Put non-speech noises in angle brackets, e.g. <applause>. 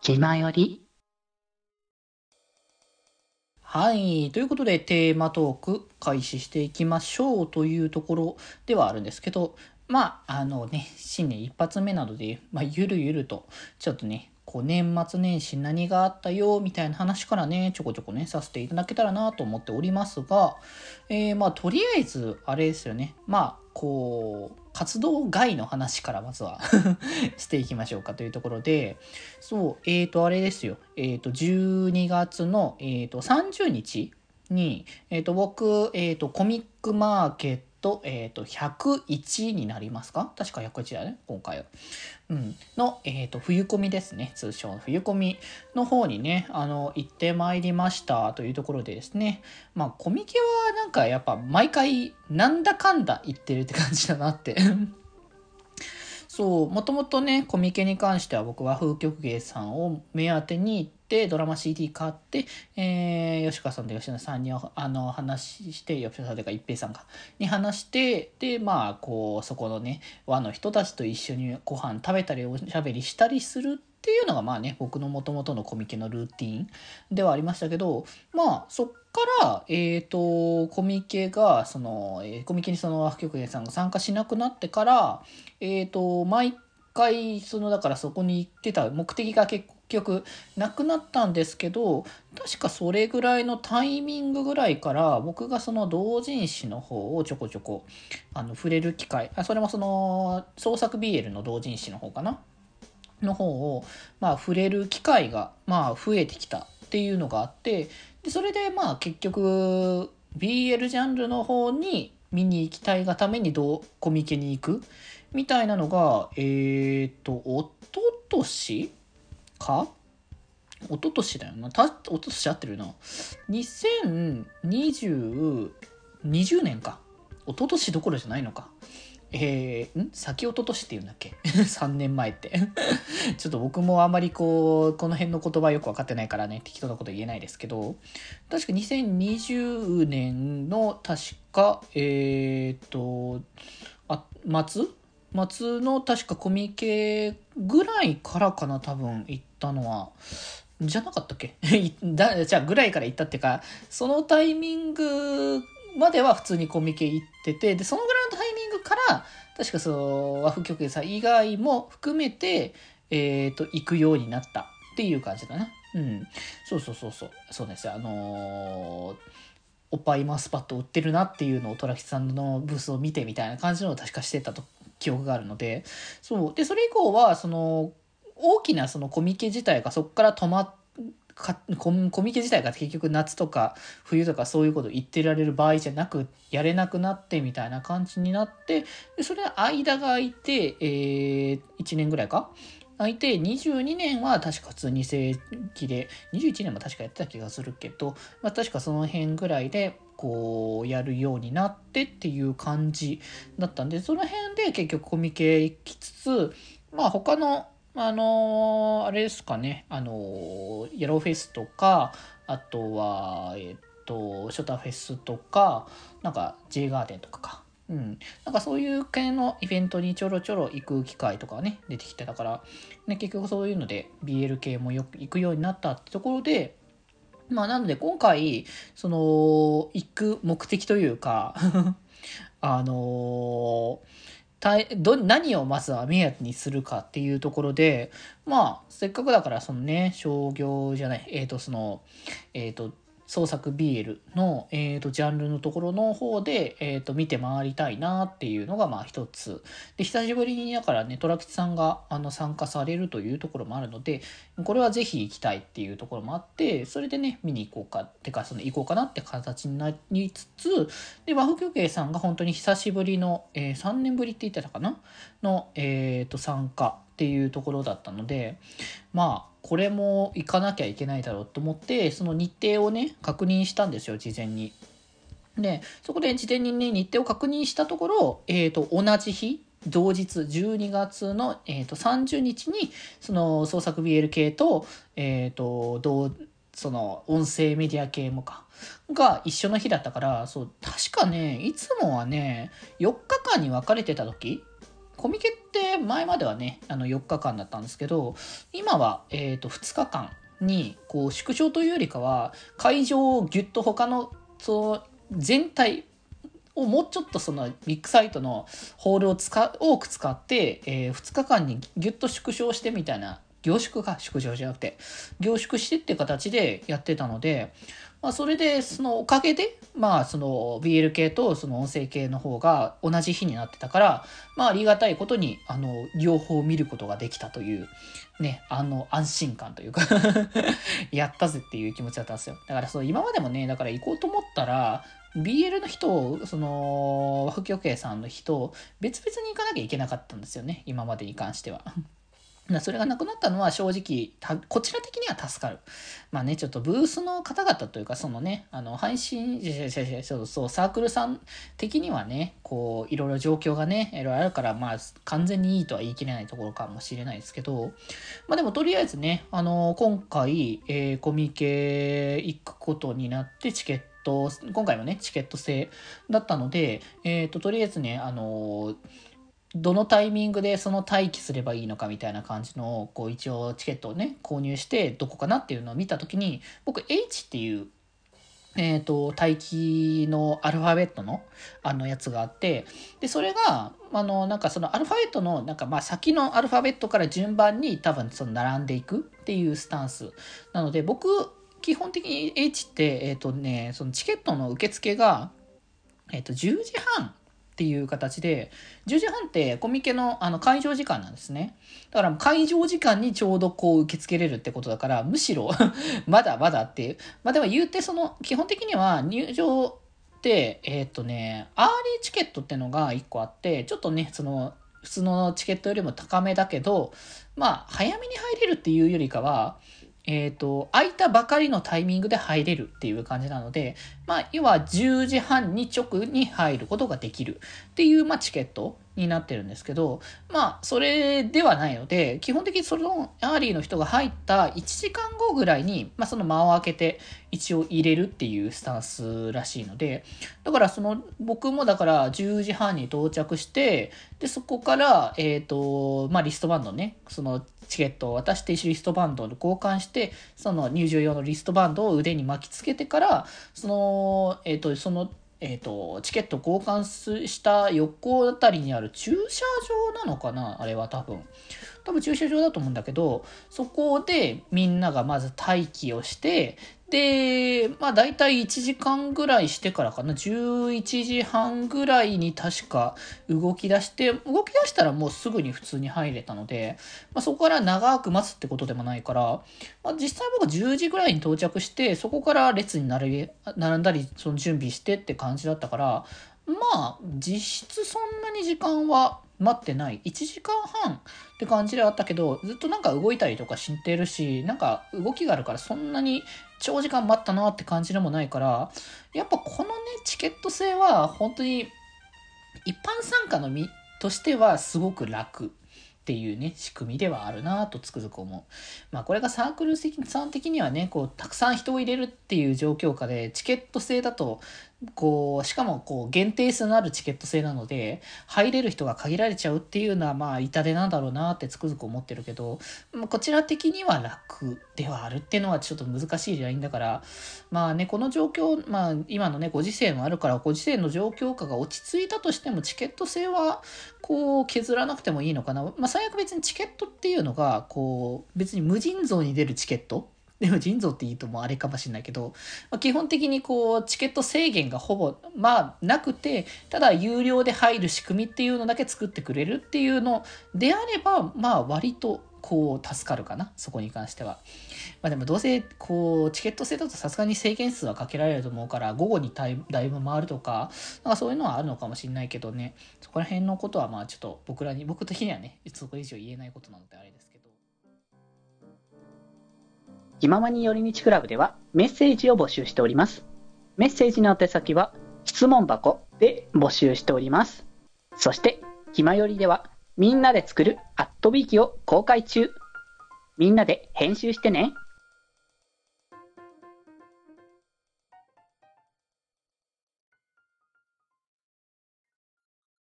気まよりはい。ということで、テーマトーク開始していきましょうというところではあるんですけど、まあ、あのね、新年一発目なので、まあ、ゆるゆると、ちょっとね、こう年末年始何があったよみたいな話からねちょこちょこねさせていただけたらなと思っておりますが、えー、まあとりあえずあれですよねまあこう活動外の話からまずは <laughs> していきましょうかというところでそうえっ、ー、とあれですよ。えっ、ー、と12月の、えー、と30日に、えー、と僕、えー、とコミックマーケットと、えっ、ー、と、101になりますか？確か101だね、今回は。うん。の、えっ、ー、と、冬コミですね。通称の冬コミの方にね、あの、行ってまいりましたというところでですね、まあ、コミケはなんかやっぱ毎回、なんだかんだ言ってるって感じだなって <laughs> そう、もともとね、コミケに関しては僕は風曲芸さんを目当てに行って、ドラマ CD 買って、えー、吉川さんと吉野さんにあの話して、吉野さんというか一平さんか、に話して、で、まあ、こう、そこのね、和の人たちと一緒にご飯食べたりおしゃべりしたりするってっていうのがまあね、僕のもともとのコミケのルーティンではありましたけど、まあ、そっから、えっ、ー、と、コミケが、その、えー、コミケにその、局芸さんが参加しなくなってから、えっ、ー、と、毎回、その、だからそこに行ってた目的が結局なくなったんですけど確かそれぐらいのタイミングぐらいから僕がその同人誌の方をちょこちょこあの触れる機会あそれもその創作 BL の同人誌の方かなの方を、まあ、触れる機会が、まあ、増えてきたっていうのがあってでそれでまあ結局 BL ジャンルの方に見に行きたいがためにどうコミケに行くみたいなのがえっ、ー、とおととしか？一昨年だよな。た、一昨年合ってるな。2020、20年か。一昨年どころじゃないのか。えー、ん？先一昨年って言うんだっけ <laughs> ?3 年前って。<laughs> ちょっと僕もあまりこう、この辺の言葉よく分かってないからね、適当なこと言えないですけど、確か2020年の確か、えー、っと、あ、末？末の確かコミケぐらいからかな、多分行ったのは。じゃなかったっけ？<laughs> だじゃあぐらいから行ったっていうか、そのタイミングまでは普通にコミケ行ってて、で、そのぐらいのタから、確かその和風曲さん以外も含めて、えっ、ー、と、行くようになったっていう感じだな。うん。そうそうそうそう。そうですよ。あのー、おっぱいマスパッド売ってるなっていうのをトラキさんのブースを見てみたいな感じのを確かしてたと記憶があるので、そう。で、それ以降は、その、大きなそのコミケ自体がそこから止まっかコミケ自体が結局夏とか冬とかそういうこと言ってられる場合じゃなくやれなくなってみたいな感じになってでそれは間が空いて、えー、1年ぐらいか？空いて22年は確か普通に正規で21年も確かやってた気がするけど、まあ、確かその辺ぐらいでこうやるようになってっていう感じだったんでその辺で結局コミケ行きつつまあ他のあのあれですかね。あのイエローフェスとかあとはえっとショタフェスとかなんか J ガーデンとかか。うん、なんかそういう系のイベントにちょろちょろ行く機会とかね出てきてたから、ね、結局そういうので BL 系もよく行くようになったってところでまあなので今回その行く目的というか <laughs> あのー、ど何をまずは目当てにするかっていうところでまあせっかくだからそのね商業じゃないえっ、ー、とそのえっ、ー、と創作 BL の、えーと、ジャンルのところの方で、えーと、見て回りたいなっていうのがまあ一つ。で久しぶりにだからね虎吉さんがあの参加されるというところもあるのでこれはぜひ行きたいっていうところもあってそれでね見に行こうかってかその行こうかなって形になりつつで和風休憩さんが本当に久しぶりの、えー、3年ぶりって言ってたかな？の、えーと参加っていうところだったのでまあこれも行かなきゃいけないだろうと思ってその日程をね確認したんですよ事前に。でそこで事前にね日程を確認したところ、えーと、同じ日同日12月の、えーと、30日にその創作 BL 系と,、えーと、とその音声メディア系もかが一緒の日だったからそう確かねいつもはね4日間に分かれてた時コミケって前まではね、あの4日間だったんですけど、今は、えー、と2日間にこう縮小というよりかは、会場をぎゅっと他のその全体をもうちょっとそのビッグサイトのホールを使多く使って、えー、2日間にぎゅっと縮小してみたいな凝縮か縮小じゃなくて凝縮してっていう形でやってたので、まあ、それでそのおかげでまあその BL 系とその音声系の方が同じ日になってたからまあありがたいことにあの両方見ることができたというねあの安心感というか <laughs> やったぜっていう気持ちだったんですよだからそう今までもねだから行こうと思ったら BL の人その和服系さんの人別々に行かなきゃいけなかったんですよね今までに関しては。それがなくなったのは正直こちら的には助かる。まあね、ちょっとブースの方々というか、そのね、あの、配信、そうそう、サークルさん的にはね、こう、いろいろ状況がね、いろいろあるから、まあ、完全にいいとは言い切れないところかもしれないですけど、まあでもとりあえずね、あの、今回、えー、コミケ行くことになってチケット、今回もね、チケット制だったので、えっ、ー、と、とりあえずね、あの、どのタイミングでその待機すればいいのかみたいな感じのこう一応チケットをね購入してどこかなっていうのを見た時に僕 H っていうえっ、と、待機のアルファベットのあのやつがあって、で、それが、あの、なんかそのアルファベットの、なんかまあ先のアルファベットから順番に多分その並んでいくっていうスタンス。なので、僕、基本的に H って、えっ、とね、そのチケットの受付が、えっ、と、10時半っていう形で、10時半ってコミケのあの会場時間なんですね。だから会場時間にちょうどこう受け付けれるってことだから、むしろ <laughs> まだまだっていう。まあでも言うてその、基本的には入場って、えっ、とね、アーリーチケットってのが1個あって、ちょっとね、その、普通のチケットよりも高めだけど、まあ、早めに入れるっていうよりかは、えっ、ー、と、空いたばかりのタイミングで入れるっていう感じなので、まあ、要は10時半に直に入ることができるっていう、まあ、チケットになってるんですけど、まあ、それではないので、基本的にそのアーリーの人が入った1時間後ぐらいに、まあ、その間を空けて一応入れるっていうスタンスらしいので、だからその、僕もだから10時半に到着して、で、そこから、えっ、ー、と、まあ、リストバンドね、そのチケットを渡してリストバンドを交換して、その入場用のリストバンドを腕に巻きつけてから、その、えっ、ー、と、そのえっ、ー、と、チケット交換した横あたりにある駐車場なのかな？あれは多分。多分駐車場だと思うんだけど、そこでみんながまず待機をして、で、まあ大体1時間ぐらいしてからかな、11時半ぐらいに確か動き出して、動き出したらもうすぐに普通に入れたので、まあ、そこから長く待つってことでもないから、まあ、実際僕10時ぐらいに到着して、そこから列に並び並んだり、その準備してって感じだったから、まあ実質そんなに時間は待ってない1時間半って感じではあったけどずっとなんか動いたりとかしてるしなんか動きがあるからそんなに長時間待ったなって感じでもないからやっぱこのねチケット制は本当に一般参加の身としてはすごく楽っていうね、仕組みではあるなとつくづく思う。まあこれがサークルさん的にはね、こう、たくさん人を入れるっていう状況下で、チケット制だと、こう、しかもこう、限定数のあるチケット制なので、入れる人が限られちゃうっていうのは、まあ、痛手なんだろうなってつくづく思ってるけど、こちら的には楽ではあるっていうのはちょっと難しいラインだから、まあね、この状況、まあ、今のね、ご時世もあるから、ご時世の状況下が落ち着いたとしても、チケット制は、こう、削らなくてもいいのかな。まあ、最悪別にチケットっていうのが、こう、別に無尽蔵に出るチケットでも腎臓っていいともあれかもしれないけど、まあ、基本的にこうチケット制限がほぼまあなくてただ有料で入る仕組みっていうのだけ作ってくれるっていうのであればまあ割とこう助かるかなそこに関しては。まあでもどうせこうチケット制だとさすがに制限数はかけられると思うから午後にだいぶ回るとかなんかそういうのはあるのかもしれないけどねそこら辺のことはまあちょっと僕らに僕的にはねそこ以上言えないことなのであれですけど。気ままに寄り道クラブではメッセージを募集しております。メッセージの宛先は質問箱で募集しております。そして、気まよりではみんなで作るアットビーキを公開中。みんなで編集してね。